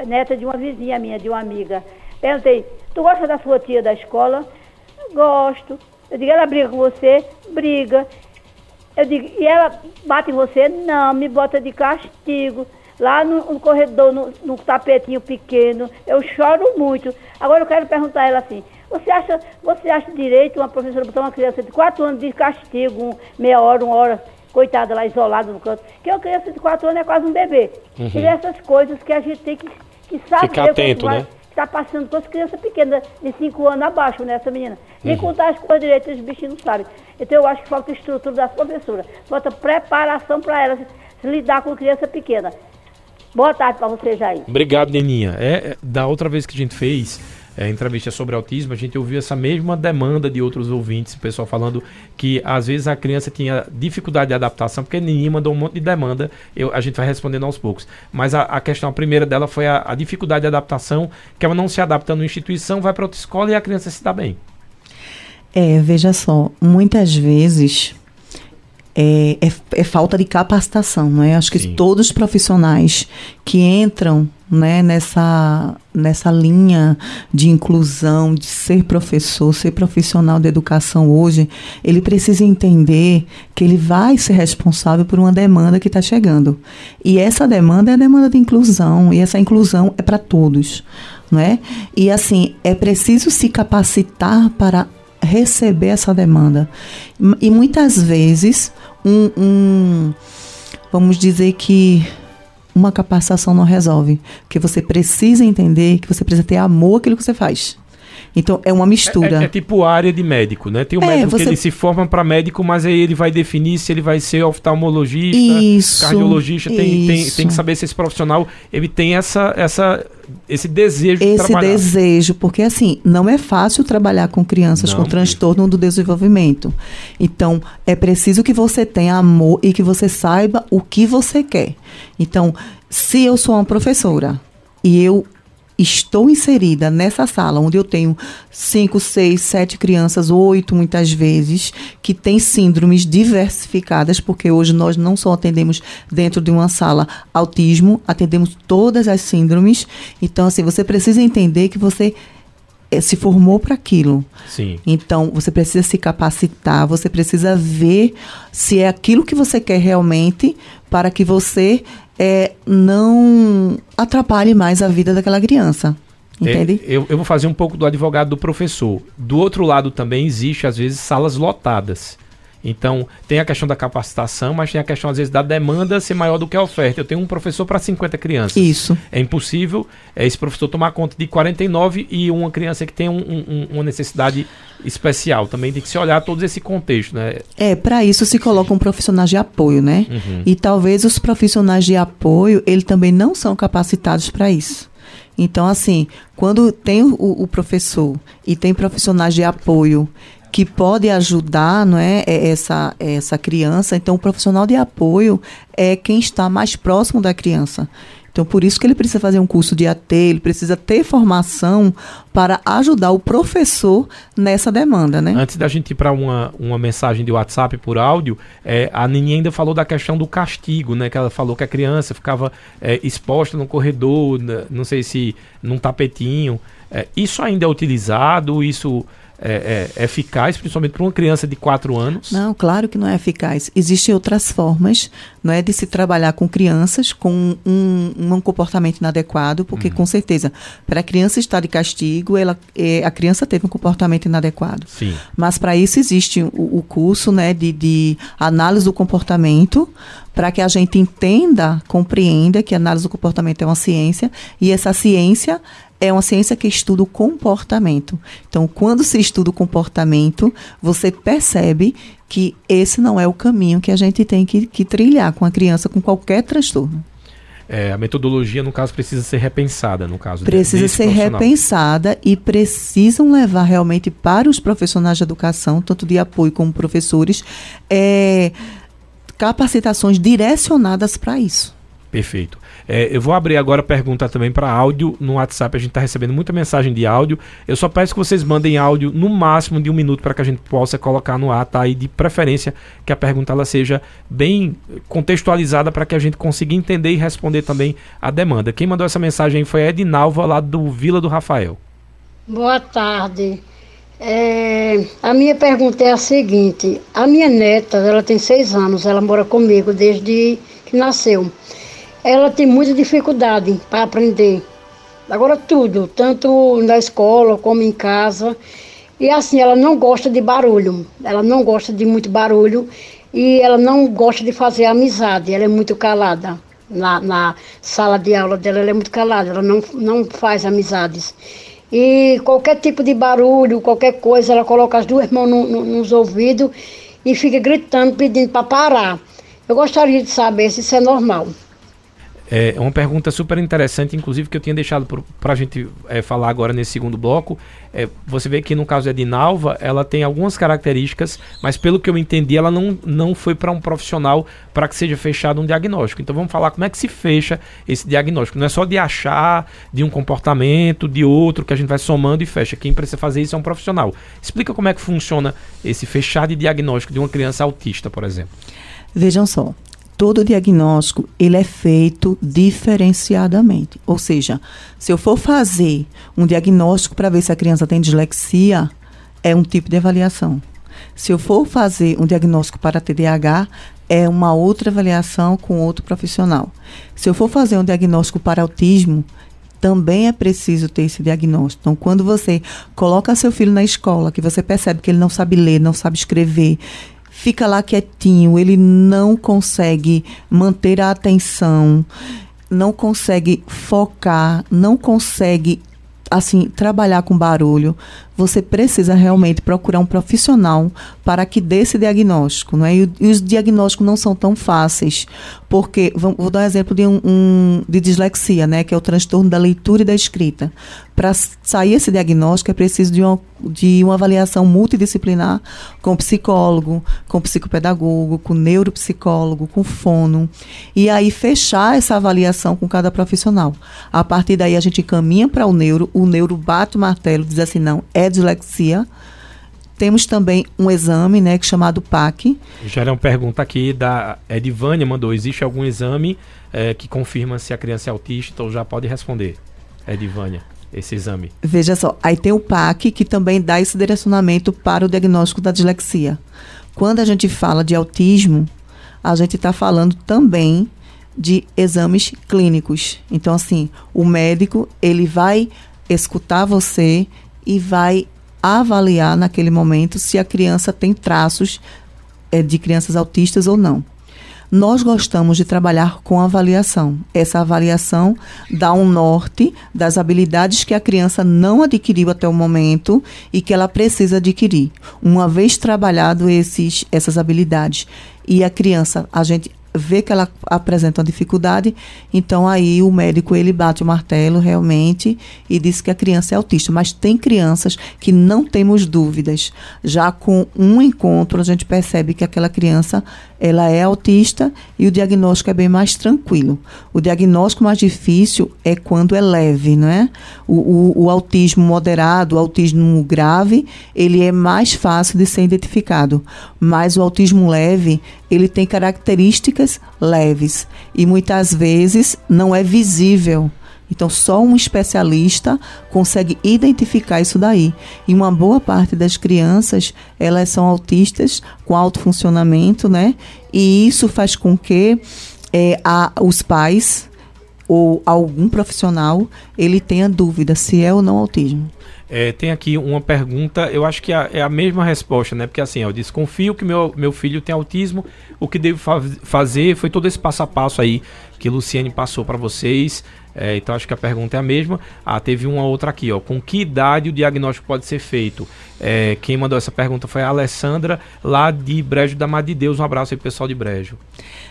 a, neta de uma vizinha minha, de uma amiga. Perguntei, tu gosta da sua tia da escola? Gosto. Eu digo, ela briga com você? Briga. Eu digo, e ela bate em você? Não, me bota de castigo. Lá no, no corredor, no, no, tapetinho pequeno, eu choro muito. Agora eu quero perguntar a ela assim, você acha, você acha direito uma professora botar uma criança de quatro anos de castigo, meia hora, uma hora, coitada lá isolada no canto, que uma criança de 4 anos é quase um bebê. Uhum. E essas coisas que a gente tem que, que saber. Ficar atento, né? Está passando com as crianças pequenas, de 5 anos abaixo, né, essa menina. Nem uhum. contar as coisas direitas, os bichinhos não sabem. Então eu acho que falta estrutura das professoras. Falta preparação para elas lidar com criança pequena. Boa tarde para você, Jair. Obrigado, Neninha. É, é, da outra vez que a gente fez é, entrevista sobre autismo, a gente ouviu essa mesma demanda de outros ouvintes, pessoal falando que às vezes a criança tinha dificuldade de adaptação, porque ninguém mandou um monte de demanda, eu, a gente vai respondendo aos poucos. Mas a, a questão, a primeira dela foi a, a, dificuldade de adaptação, que ela não se adapta numa instituição, vai para outra escola e a criança se dá bem. É, veja só, muitas vezes é, é, é, falta de capacitação, não é? Acho que Sim. todos os profissionais que entram né, nessa, nessa linha de inclusão, de ser professor, ser profissional de educação hoje, ele precisa entender que ele vai ser responsável por uma demanda que está chegando. E essa demanda é a demanda de inclusão, e essa inclusão é para todos. Né? E assim, é preciso se capacitar para receber essa demanda. E muitas vezes, um, um vamos dizer que uma capacitação não resolve. Porque você precisa entender que você precisa ter amor àquilo que você faz. Então é uma mistura. É, é, é tipo área de médico, né? Tem um é, médico você... que ele se forma para médico, mas aí ele vai definir se ele vai ser oftalmologista, isso, cardiologista, tem, tem, tem que saber se esse profissional ele tem essa, essa esse desejo esse de trabalhar. Esse desejo, porque assim, não é fácil trabalhar com crianças não, com transtorno do desenvolvimento. Então, é preciso que você tenha amor e que você saiba o que você quer. Então, se eu sou uma professora e eu estou inserida nessa sala onde eu tenho cinco, seis, sete crianças, oito muitas vezes, que têm síndromes diversificadas, porque hoje nós não só atendemos dentro de uma sala autismo, atendemos todas as síndromes. Então, assim, você precisa entender que você eh, se formou para aquilo. Sim. Então, você precisa se capacitar, você precisa ver se é aquilo que você quer realmente para que você é, não atrapalhe mais a vida daquela criança. É, entende? Eu, eu vou fazer um pouco do advogado do professor. Do outro lado também existe, às vezes, salas lotadas. Então, tem a questão da capacitação, mas tem a questão, às vezes, da demanda ser maior do que a oferta. Eu tenho um professor para 50 crianças. Isso. É impossível é, esse professor tomar conta de 49 e uma criança que tem um, um, uma necessidade especial. Também tem que se olhar todo esse contexto, né? É, para isso se colocam um profissionais de apoio, né? Uhum. E talvez os profissionais de apoio, eles também não são capacitados para isso. Então, assim, quando tem o, o professor e tem profissionais de apoio que pode ajudar não é, é, essa, essa criança. Então, o profissional de apoio é quem está mais próximo da criança. Então, por isso que ele precisa fazer um curso de AT, ele precisa ter formação para ajudar o professor nessa demanda, né? Antes da gente ir para uma, uma mensagem de WhatsApp por áudio, é, a Nini ainda falou da questão do castigo, né? Que ela falou que a criança ficava é, exposta no corredor, não sei se num tapetinho. É, isso ainda é utilizado? Isso é, é, eficaz, principalmente para uma criança de 4 anos? Não, claro que não é eficaz. Existem outras formas não é, de se trabalhar com crianças com um, um comportamento inadequado, porque uhum. com certeza, para a criança estar de castigo, ela, é, a criança teve um comportamento inadequado. Sim. Mas para isso existe o, o, curso né, de, de análise do comportamento, para que a gente entenda, compreenda que a análise do comportamento é uma ciência, e essa ciência é uma ciência que estuda o comportamento. Então, quando se estuda o comportamento, você percebe que esse não é o caminho que a gente tem que, que trilhar com a criança com qualquer transtorno. É, a metodologia, no caso, precisa ser repensada, no caso. Precisa ser repensada e precisam levar realmente para os profissionais de educação, tanto de apoio como professores, é, capacitações direcionadas para isso. Perfeito. É, eu vou abrir agora a pergunta também para áudio no WhatsApp. A gente está recebendo muita mensagem de áudio. Eu só peço que vocês mandem áudio no máximo de um minuto para que a gente possa colocar no ar, tá? E de preferência que a pergunta ela seja bem contextualizada para que a gente consiga entender e responder também a demanda. Quem mandou essa mensagem foi a Edinalva, lá do Vila do Rafael. Boa tarde. É, a minha pergunta é a seguinte: a minha neta, ela tem seis anos, ela mora comigo desde que nasceu ela tem muita dificuldade para aprender. Agora tudo, tanto na escola como em casa. E assim, ela não gosta de barulho. Ela não gosta de muito barulho e ela não gosta de fazer amizade. Ela é muito calada. Na, na sala de aula dela, ela é muito calada. Ela não, não faz amizades. E qualquer tipo de barulho, qualquer coisa, ela coloca as duas mãos no, no, nos ouvidos e fica gritando, pedindo para parar. Eu gostaria de saber se isso é normal. É uma pergunta super interessante, inclusive, que eu tinha deixado para a gente é, falar agora nesse segundo bloco. É, você vê que no caso é de Nalva, ela tem algumas características, mas pelo que eu entendi, ela não, não foi para um profissional para que seja fechado um diagnóstico. Então vamos falar como é que se fecha esse diagnóstico. Não é só de achar de um comportamento, de outro, que a gente vai somando e fecha. Quem precisa fazer isso é um profissional. Explica como é que funciona esse fechar de diagnóstico de uma criança autista, por exemplo. Vejam só, todo diagnóstico ele é feito diferenciadamente. Ou seja, se eu for fazer um diagnóstico para ver se a criança tem dislexia, é um tipo de avaliação. Se eu for fazer um diagnóstico para TDAH, é uma outra avaliação com outro profissional. Se eu for fazer um diagnóstico para autismo, também é preciso ter esse diagnóstico. Então, quando você coloca seu filho na escola, que você percebe que ele não sabe ler, não sabe escrever, fica lá quietinho, ele não consegue manter a atenção, não consegue focar, não consegue assim trabalhar com barulho, você precisa realmente procurar um profissional para que dê esse diagnóstico, não é? E, os diagnósticos não são tão fáceis, porque vou dar um exemplo de um, um, de dislexia, né, que é o transtorno da leitura e da escrita. Para sair esse diagnóstico é preciso de uma, de uma avaliação multidisciplinar com psicólogo, com psicopedagogo, com neuropsicólogo, com fono, e aí fechar essa avaliação com cada profissional. A partir daí a gente caminha para o neuro, o neuro bate o martelo, diz assim, não, é dislexia. Temos também um exame, né, que é chamado PAC. Já é uma pergunta aqui da Edivânia mandou: existe algum exame é, que confirma se a criança é autista? Então já pode responder, Edivânia, esse exame. Veja só, aí tem o PAC que também dá esse direcionamento para o diagnóstico da dislexia. Quando a gente fala de autismo, a gente está falando também de exames clínicos. Então, assim, o médico ele vai escutar você e vai avaliar naquele momento se a criança tem traços é, de crianças autistas ou não. Nós gostamos de trabalhar com avaliação. Essa avaliação dá um norte das habilidades que a criança não adquiriu até o momento e que ela precisa adquirir. Uma vez trabalhado esses, essas habilidades e a criança, a gente vê que ela apresenta uma dificuldade, então aí o médico ele bate o martelo realmente e diz que a criança é autista. Mas tem crianças que não temos dúvidas. Já com um encontro a gente percebe que aquela criança ela é autista e o diagnóstico é bem mais tranquilo. O diagnóstico mais difícil é quando é leve, não é? O, o, o autismo moderado, o autismo grave, ele é mais fácil de ser identificado. Mas o autismo leve, ele tem características leves e muitas vezes não é visível. Então, só um especialista consegue identificar isso daí. E uma boa parte das crianças, elas são autistas com alto funcionamento, né? E isso faz com que é, a, os pais ou algum profissional, ele tenha dúvida se é ou não autismo. É, tem aqui uma pergunta, eu acho que é, é a mesma resposta, né? Porque assim, eu desconfio que meu, meu filho tem autismo, o que devo fa fazer foi todo esse passo a passo aí que Luciane passou para vocês. É, então acho que a pergunta é a mesma. Ah, teve uma outra aqui, ó. Com que idade o diagnóstico pode ser feito? É, quem mandou essa pergunta foi a Alessandra, lá de Brejo da Mar de Deus. Um abraço aí, pessoal de Brejo.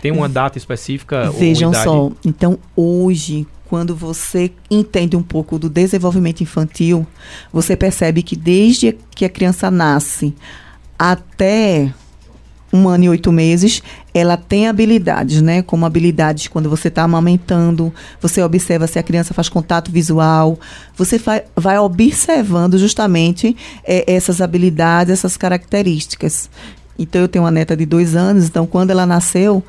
Tem uma data específica? Vejam só, então hoje, quando você entende um pouco do desenvolvimento infantil, você percebe que desde que a criança nasce até um ano e oito meses, ela tem habilidades, né? Como habilidades quando você está amamentando, você observa se a criança faz contato visual, você vai, observando justamente é, essas habilidades, essas características. Então, eu tenho uma neta de dois anos, então, quando ela nasceu,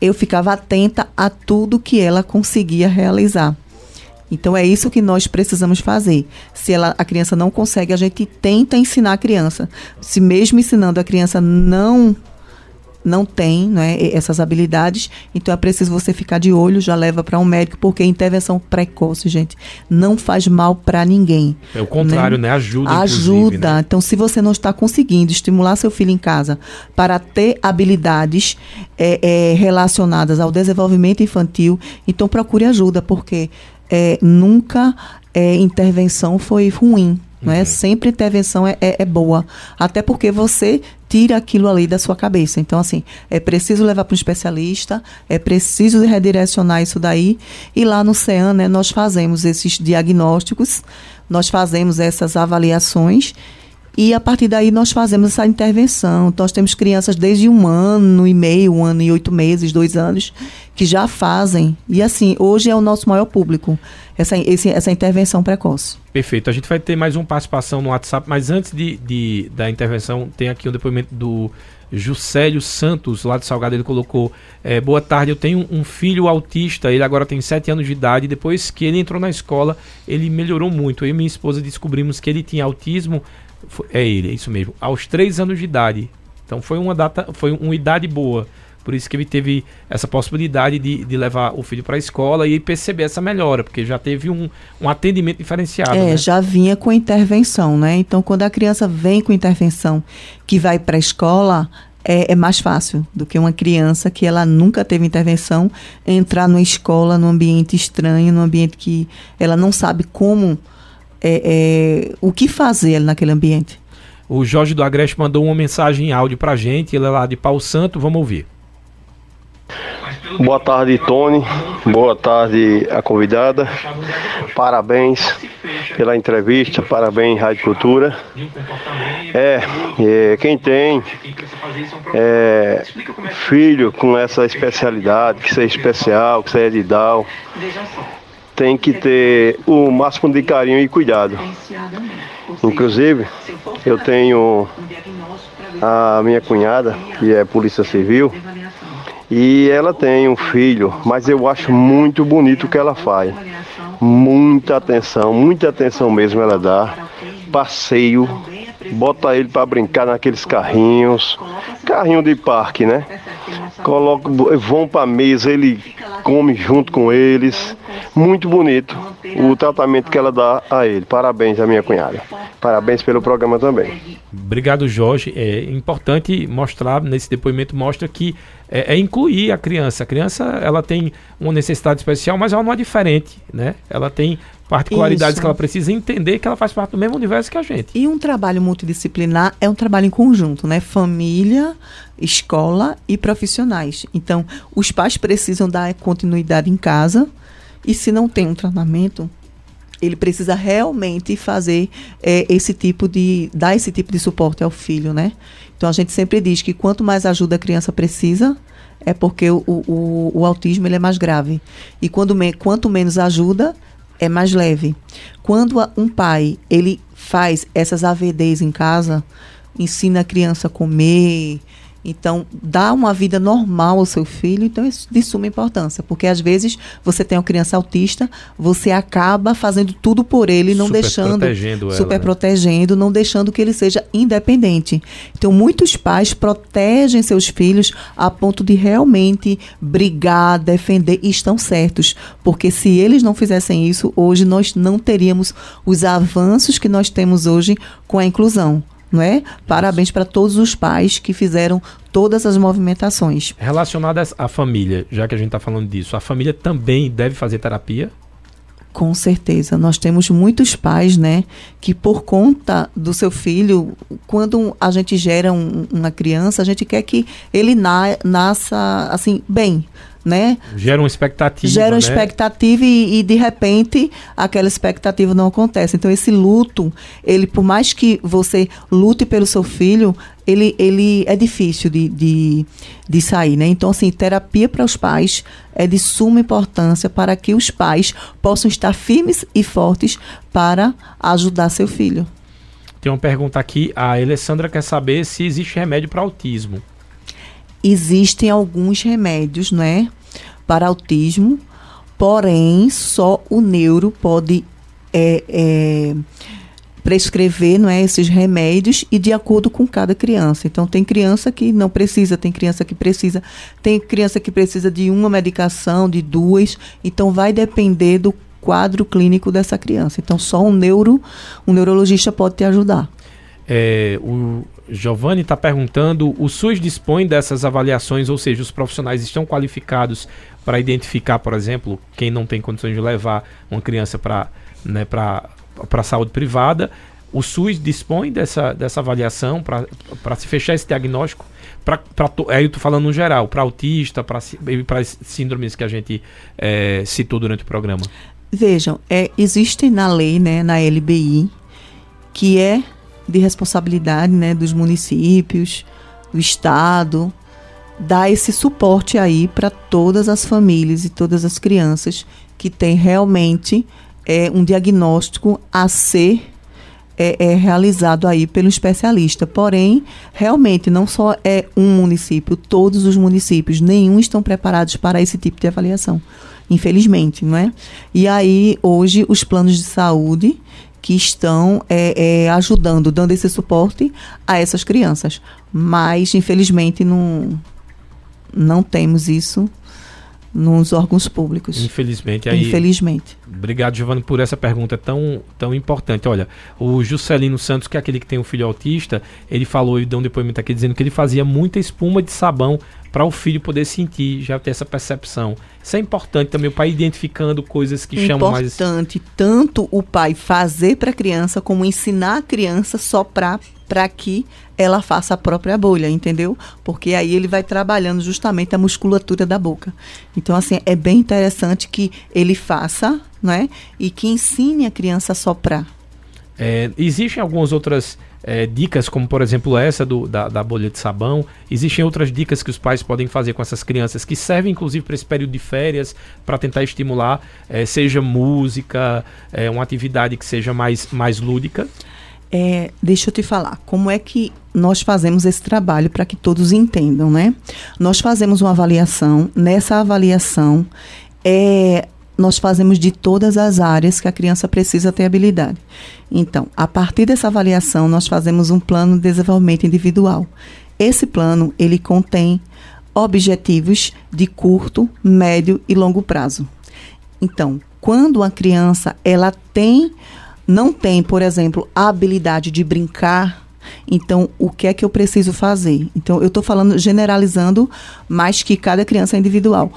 eu ficava atenta a tudo que ela conseguia realizar. Então é isso que nós precisamos fazer. Se ela, a criança não consegue, a gente tenta ensinar a criança. Se mesmo ensinando a criança não não tem né, essas habilidades, então é preciso você ficar de olho, já leva para um médico, porque intervenção precoce, gente, não faz mal para ninguém. É o contrário, né? né? Ajuda. Ajuda. Né? Então, se você não está conseguindo estimular seu filho em casa para ter habilidades é, é, relacionadas ao desenvolvimento infantil, então procure ajuda, porque é, nunca é, intervenção foi ruim. Não é? Uhum. Sempre intervenção é, é, é, boa. Até porque você tira aquilo ali da sua cabeça. Então, assim, é preciso levar para um especialista, é preciso redirecionar isso daí. E lá no CEAN, né, nós fazemos esses diagnósticos, nós fazemos essas avaliações E a partir daí nós fazemos essa intervenção. Nós temos crianças desde um ano e meio, um ano e oito meses, dois anos, que já fazem. E assim, hoje é o nosso maior público, essa, esse, essa intervenção precoce. Perfeito. A gente vai ter mais uma participação no WhatsApp, mas antes de, de da intervenção, tem aqui um depoimento do Juscelio Santos, lá de Salgado, ele colocou: é, Boa tarde, eu tenho um filho autista, ele agora tem 7 anos de idade. Depois que ele entrou na escola, ele melhorou muito. Eu e minha esposa descobrimos que ele tinha autismo. É ele, é isso mesmo. Aos 3 anos de idade. Então foi uma data, foi uma idade boa. Por isso que ele teve essa possibilidade de, de levar o filho para a escola e perceber essa melhora, porque já teve um, um atendimento diferenciado. É, né? já vinha com intervenção, né? Então, quando a criança vem com intervenção que vai para a escola, é, é, mais fácil do que uma criança que ela nunca teve intervenção entrar numa escola, num ambiente estranho, num ambiente que ela não sabe como, é, é, o que fazer naquele ambiente. O Jorge do Agreste mandou uma mensagem em áudio para gente, ele é lá de Pau Santo, vamos ouvir. Boa tarde, Tony. Boa tarde, a convidada. Parabéns pela entrevista, parabéns, Rádio Cultura. É, é quem tem é, filho com essa especialidade, que seja especial, que seja de Down, tem que ter o máximo de carinho e cuidado. Inclusive, eu tenho a minha cunhada, que é polícia civil, e ela tem um filho, mas eu acho muito bonito o que ela faz. Muita atenção, muita atenção mesmo ela dá. Passeio, bota ele para brincar naqueles carrinhos, carrinho de parque, né? Coloca, vão para mesa, ele come junto com eles. Muito bonito o tratamento que ela dá a ele. Parabéns à minha cunhada. Parabéns pelo programa também. Obrigado, Jorge. É importante mostrar, nesse depoimento, mostra que é, é, incluir a criança. A criança ela tem uma necessidade especial, mas ela não é diferente, né? Ela tem particularidades Isso. que ela precisa entender que ela faz parte do mesmo universo que a gente. E um trabalho multidisciplinar é um trabalho em conjunto, né? Família, escola e profissionais. Então, os pais precisam dar continuidade em casa e se não tem um tratamento, ele precisa realmente fazer é, esse tipo de dar esse tipo de suporte ao filho, né? Então a gente sempre diz que quanto mais ajuda a criança precisa, é porque o, o, o autismo ele é mais grave. E quando me, quanto menos ajuda, é mais leve. Quando um pai ele faz essas AVDs em casa, ensina a criança a comer, então, dá uma vida normal ao seu filho, então é de suma importância, porque às vezes você tem uma criança autista, você acaba fazendo tudo por ele, não super deixando protegendo super ela, né? protegendo, não deixando que ele seja independente. Então, muitos pais protegem seus filhos a ponto de realmente brigar, defender e estão certos, porque se eles não fizessem isso, hoje nós não teríamos os avanços que nós temos hoje com a inclusão não é? Parabéns para todos os pais que fizeram todas as movimentações. Relacionadas à família, já que a gente está falando disso, a família também deve fazer terapia? Com certeza. Nós temos muitos pais, né, que por conta do seu filho, quando a gente gera um, uma criança, a gente quer que ele na, nasça assim, bem, né? Gera uma expectativa. Gera uma né? expectativa e, e, de repente aquela expectativa não acontece. Então esse luto, ele por mais que você lute pelo seu filho, ele, ele é difícil de, de, de sair, né? Então assim, terapia para os pais é de suma importância para que os pais possam estar firmes e fortes para ajudar seu filho. Tem uma pergunta aqui, a Alessandra quer saber se existe remédio para autismo existem alguns remédios, né, para autismo, porém só o neuro pode é, é, prescrever não é, esses remédios e de acordo com cada criança. Então, tem criança que não precisa, tem criança que precisa, tem criança que precisa de uma medicação, de duas. Então, vai depender do quadro clínico dessa criança. Então, só um neuro, um neurologista pode te ajudar. É, o Giovanni está perguntando: o SUS dispõe dessas avaliações, ou seja, os profissionais estão qualificados para identificar, por exemplo, quem não tem condições de levar uma criança para né, a saúde privada. O SUS dispõe dessa, dessa avaliação para se fechar esse diagnóstico. Pra, pra, aí eu estou falando no geral, para autista, para síndromes que a gente é, citou durante o programa. Vejam, é, existe na lei, né, na LBI, que é de responsabilidade né, dos municípios, do Estado, dar esse suporte aí para todas as famílias e todas as crianças que têm realmente é, um diagnóstico a ser é, é, realizado aí pelo especialista. Porém, realmente não só é um município, todos os municípios, nenhum estão preparados para esse tipo de avaliação. Infelizmente, não é? E aí, hoje, os planos de saúde que estão é, é, ajudando, dando esse suporte a essas crianças. Mas, infelizmente, não, não temos isso nos órgãos públicos. Infelizmente. Aí, Infelizmente. Obrigado, Giovanni, por essa pergunta tão, tão importante. Olha, o Juscelino Santos, que é aquele que tem um filho autista, ele falou e deu um depoimento aqui dizendo que ele fazia muita espuma de sabão para o filho poder sentir, já ter essa percepção. Isso é importante também, o pai identificando coisas que importante, chamam mais. Importante tanto o pai fazer para a criança, como ensinar a criança só para que ela faça a própria bolha, entendeu? Porque aí ele vai trabalhando justamente a musculatura da boca. Então, assim, é bem interessante que ele faça, né? E que ensine a criança a soprar. É, existem algumas outras é, dicas, como por exemplo essa do, da, da, bolha de sabão. Existem outras dicas que os pais podem fazer com essas crianças, que servem inclusive para esse período de férias, para tentar estimular, é, seja música, é, uma atividade que seja mais, mais lúdica. É, deixa eu te falar, como é que nós fazemos esse trabalho para que todos entendam, né? Nós fazemos uma avaliação, nessa avaliação é, nós fazemos de todas as áreas que a criança precisa ter habilidade. Então, a partir dessa avaliação, nós fazemos um plano de desenvolvimento individual. Esse plano, ele contém objetivos de curto, médio e longo prazo. Então, quando a criança ela tem não tem, por exemplo, a habilidade de brincar, então o que é que eu preciso fazer? Então eu estou falando generalizando, mas que cada criança é individual.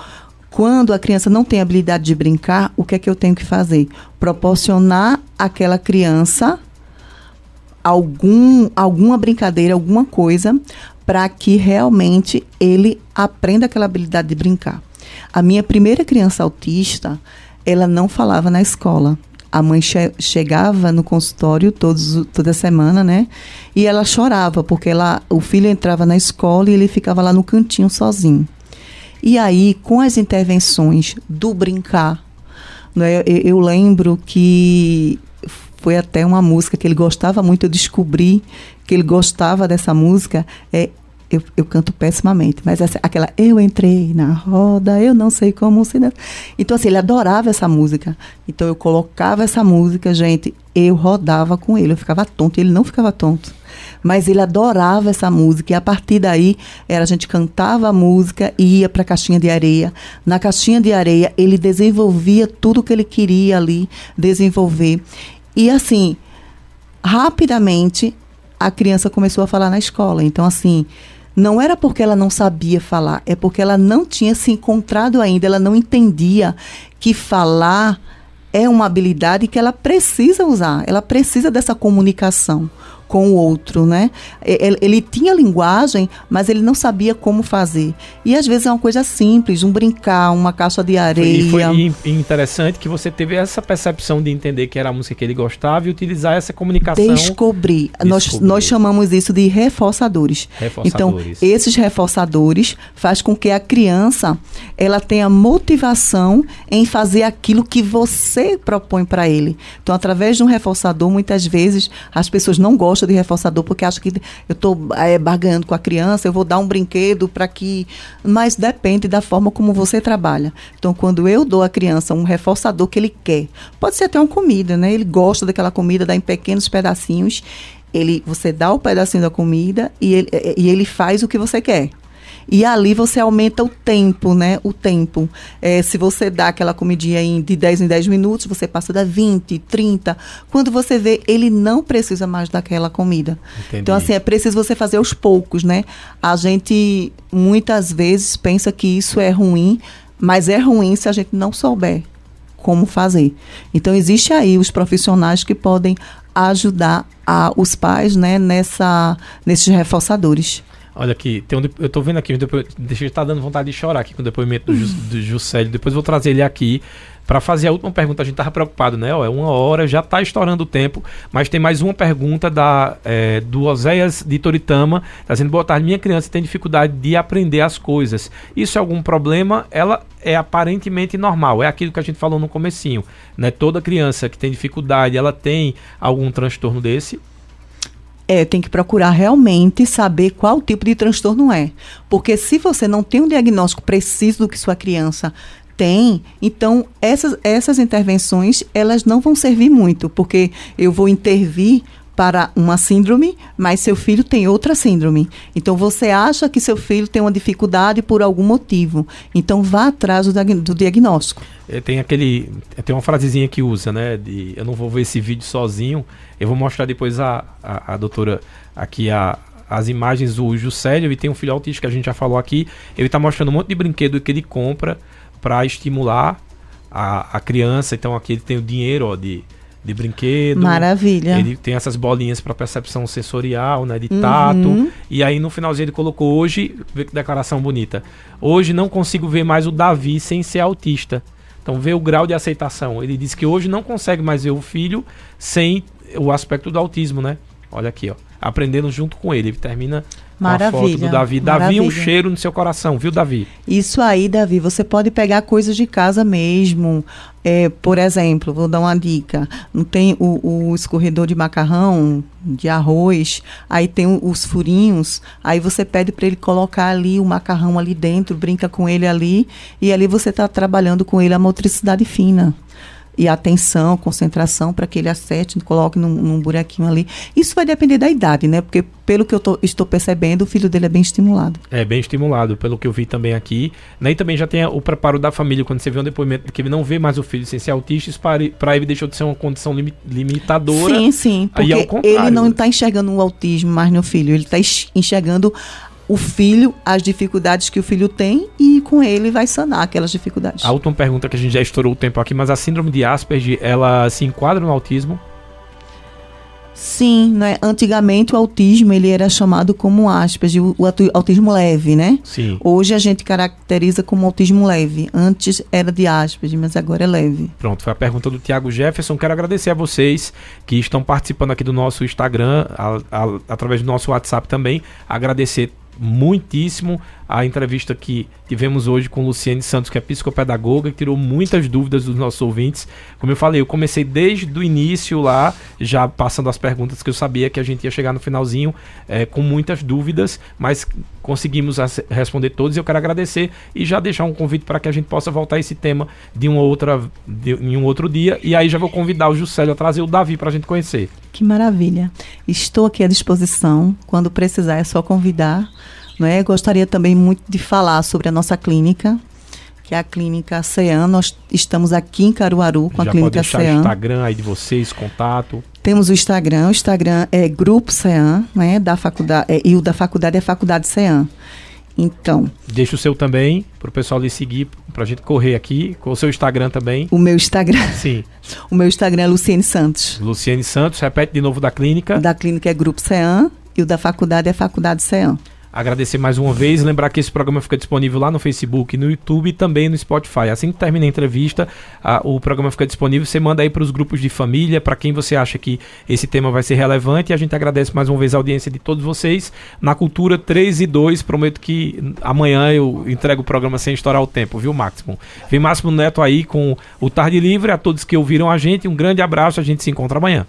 Quando a criança não tem habilidade de brincar, o que é que eu tenho que fazer? Proporcionar àquela criança algum, alguma brincadeira, alguma coisa, para que realmente ele aprenda aquela habilidade de brincar. A minha primeira criança autista, ela não falava na escola. A mãe che chegava no consultório todos, toda semana, né? E ela chorava, porque ela, o filho entrava na escola e ele ficava lá no cantinho sozinho. E aí, com as intervenções do brincar, né, eu, eu lembro que foi até uma música que ele gostava muito, eu descobri que ele gostava dessa música, é eu, eu, canto pessimamente, mas essa, aquela eu entrei na roda, eu não sei como se. Então, assim, ele adorava essa música. Então, eu colocava essa música, gente, eu rodava com ele, eu ficava tonto, ele não ficava tonto mas ele adorava essa música e a partir daí era a gente cantava a música e ia para a caixinha de areia. Na caixinha de areia ele desenvolvia tudo que ele queria ali desenvolver. E assim, rapidamente a criança começou a falar na escola. Então assim, não era porque ela não sabia falar, é porque ela não tinha se encontrado ainda, ela não entendia que falar é uma habilidade que ela precisa usar, ela precisa dessa comunicação com o outro, né? Ele, ele, tinha linguagem, mas ele não sabia como fazer. E às vezes é uma coisa simples, um brincar, uma caixa de areia. E foi interessante que você teve essa percepção de entender que era a música que ele gostava e utilizar essa comunicação. Descobrir. Nós, nós chamamos isso de reforçadores. reforçadores. Então, esses reforçadores faz com que a criança ela tenha motivação em fazer aquilo que você propõe para ele. Então, através de um reforçador, muitas vezes as pessoas não gostam gosta de reforçador porque acha que eu estou é, barganhando com a criança, eu vou dar um brinquedo para que. Mas depende da forma como você trabalha. Então, quando eu dou à criança um reforçador que ele quer, pode ser até uma comida, né? Ele gosta daquela comida, dá em pequenos pedacinhos. Ele, você dá o pedacinho da comida e ele, e ele faz o que você quer. E ali você aumenta o tempo, né? O tempo. É, se você dá aquela comidinha em, de 10 em 10 minutos, você passa da 20, 30. Quando você vê, ele não precisa mais daquela comida. Entendi. Então, assim, é preciso você fazer aos poucos, né? A gente muitas vezes pensa que isso é ruim, mas é ruim se a gente não souber como fazer. Então, existe aí os profissionais que podem ajudar a, os pais né, nessa, nesses reforçadores. Olha aqui, tem um, eu tô vendo aqui, deixa eu estar dando vontade de chorar aqui com o depoimento do, do Juscelio. Depois vou trazer ele aqui para fazer a última pergunta. A gente estava preocupado, né? Ó, é uma hora, já está estourando o tempo, mas tem mais uma pergunta da, é, do Oséias de Toritama. Está dizendo, boa tarde, minha criança tem dificuldade de aprender as coisas. Isso é algum problema? Ela é aparentemente normal, é aquilo que a gente falou no comecinho. Né? Toda criança que tem dificuldade, ela tem algum transtorno desse? É, tem que procurar realmente saber qual tipo de transtorno é. Porque se você não tem um diagnóstico preciso do que sua criança tem, então essas, essas intervenções elas não vão servir muito, porque eu vou intervir para uma síndrome, mas seu filho tem outra síndrome. Então você acha que seu filho tem uma dificuldade por algum motivo. Então vá atrás do, diagnóstico. É, tem aquele. Tem uma frasezinha que usa, né? De eu não vou ver esse vídeo sozinho. Eu vou mostrar depois a, a, a doutora aqui a, as imagens do Juscelio. Ele tem um filho autista que a gente já falou aqui. Ele está mostrando um monte de brinquedo que ele compra para estimular a, a criança. Então aqui ele tem o dinheiro ó, de, de brinquedo. Maravilha. Ele tem essas bolinhas para percepção sensorial, né, de tato. Uhum. E aí no finalzinho ele colocou hoje, vê que declaração bonita. Hoje não consigo ver mais o Davi sem ser autista. Então vê o grau de aceitação. Ele disse que hoje não consegue mais ver o filho sem o aspecto do autismo, né? Olha aqui, ó. Aprendendo junto com ele. Ele termina Maravilha. Foto do Davi. Maravilha. Davi, um cheiro no seu coração, viu, Davi? Isso aí, Davi. Você pode pegar coisas de casa mesmo. É, por exemplo, vou dar uma dica. Não tem o, o escorredor de macarrão, de arroz, aí tem o, os furinhos, aí você pede para ele colocar ali o macarrão ali dentro, brinca com ele ali, e ali você está trabalhando com ele a motricidade fina e atenção, concentração para que ele acerte, coloque num, num, buraquinho ali. Isso vai depender da idade, né? Porque pelo que eu tô, estou percebendo, o filho dele é bem estimulado. É bem estimulado, pelo que eu vi também aqui. Né? E também já tem o preparo da família, quando você vê um depoimento de que ele não vê mais o filho sem ser autista, para ele deixou de ser uma condição lim, limitadora. Sim, sim. Porque ele não está enxergando o autismo mais no filho, ele está enxergando o filho, as dificuldades que o filho tem e com ele vai sanar aquelas dificuldades. A última pergunta que a gente já estourou o tempo aqui, mas a síndrome de Asperger, ela se enquadra no autismo? Sim, né? Antigamente o autismo ele era chamado como Asperger, o, o autismo leve, né? Sim. Hoje a gente caracteriza como autismo leve. Antes era de Asperger, mas agora é leve. Pronto, foi a pergunta do Tiago Jefferson. Quero agradecer a vocês que estão participando aqui do nosso Instagram, a, a, através do nosso WhatsApp também. Agradecer muitíssimo a entrevista que tivemos hoje com Luciane Santos, que é psicopedagoga, que tirou muitas dúvidas dos nossos ouvintes. Como eu falei, eu comecei desde o início lá, já passando as perguntas que eu sabia que a gente ia chegar no finalzinho é, com muitas dúvidas, mas conseguimos responder todos. E eu quero agradecer e já deixar um convite para que a gente possa voltar esse tema de uma outra, de, em um outro dia. E aí já vou convidar o Juscelio a trazer o Davi para a gente conhecer. Que maravilha. Estou aqui à disposição. Quando precisar, é só convidar. Né? Gostaria também muito de falar sobre a nossa clínica, que é a Clínica CEAN. Nós estamos aqui em Caruaru com Já a Clínica pode deixar o Instagram aí de vocês, contato. Temos o Instagram, o Instagram é Grupo CEAN, né, da faculdade, é, e o da faculdade é Faculdade CEAN. Então. Deixa o seu também, para o pessoal lhe seguir, para a gente correr aqui, com o seu Instagram também. O meu Instagram. Sim. o meu Instagram é Luciene Santos. Luciene Santos, repete de novo da clínica. Da clínica é Grupo CEAN e o da faculdade é Faculdade CEAN. Agradecer mais uma vez, lembrar que esse programa fica disponível lá no Facebook, no YouTube e também no Spotify. Assim que termina a entrevista, a, o programa fica disponível. Você manda aí para os grupos de família, para quem você acha que esse tema vai ser relevante. E a gente agradece mais uma vez a audiência de todos vocês. Na Cultura 3 e 2, prometo que amanhã eu entrego o programa sem estourar o tempo, viu, Máximo? Vem Máximo Neto aí com o Tarde Livre. A todos que ouviram a gente, um grande abraço. A gente se encontra amanhã.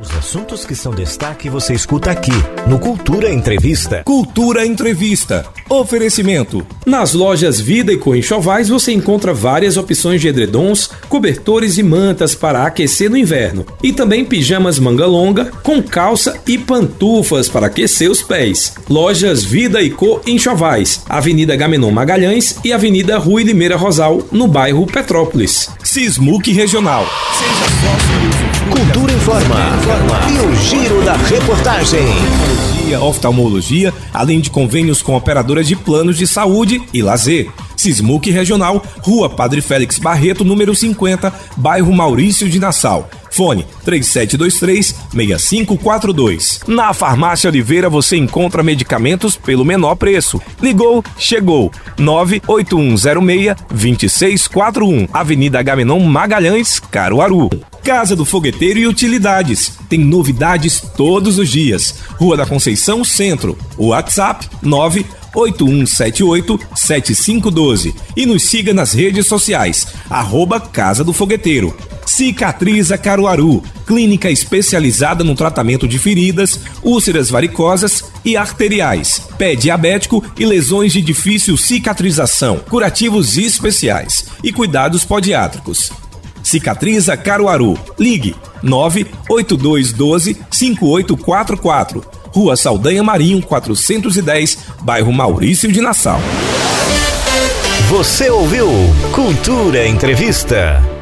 Os assuntos que são destaque você escuta aqui no Cultura Entrevista. Cultura Entrevista. Oferecimento. Nas lojas Vida e Coenxovais você encontra várias opções de edredons, cobertores e mantas para aquecer no inverno. E também pijamas manga longa com calça e pantufas para aquecer os pés. Lojas Vida e Co Enxovais, Avenida Gamenon Magalhães e Avenida Rui Limeira Rosal, no bairro Petrópolis. Sismuc Regional. Seja sócio Cultura informa. E o giro da reportagem. Oftalmologia, além de convênios com operadoras de planos de saúde e lazer. Sismuc Regional, Rua Padre Félix Barreto, número 50, bairro Maurício de Nassau. Fone 3723-6542. Na Farmácia Oliveira você encontra medicamentos pelo menor preço. Ligou, chegou. 98106-2641. Avenida Gamenon Magalhães, Caruaru. Casa do Fogueteiro e Utilidades. Tem novidades todos os dias. Rua da Conceição Centro. WhatsApp 9 8178-7512 e nos siga nas redes sociais, arroba Casa do Fogueteiro. Cicatriza Caruaru, clínica especializada no tratamento de feridas, úlceras varicosas e arteriais, pé diabético e lesões de difícil cicatrização, curativos especiais e cuidados podiátricos. Cicatriza Caruaru. Ligue 98212 5844 Rua Saldanha Marinho, 410, bairro Maurício de Nassau. Você ouviu Cultura Entrevista.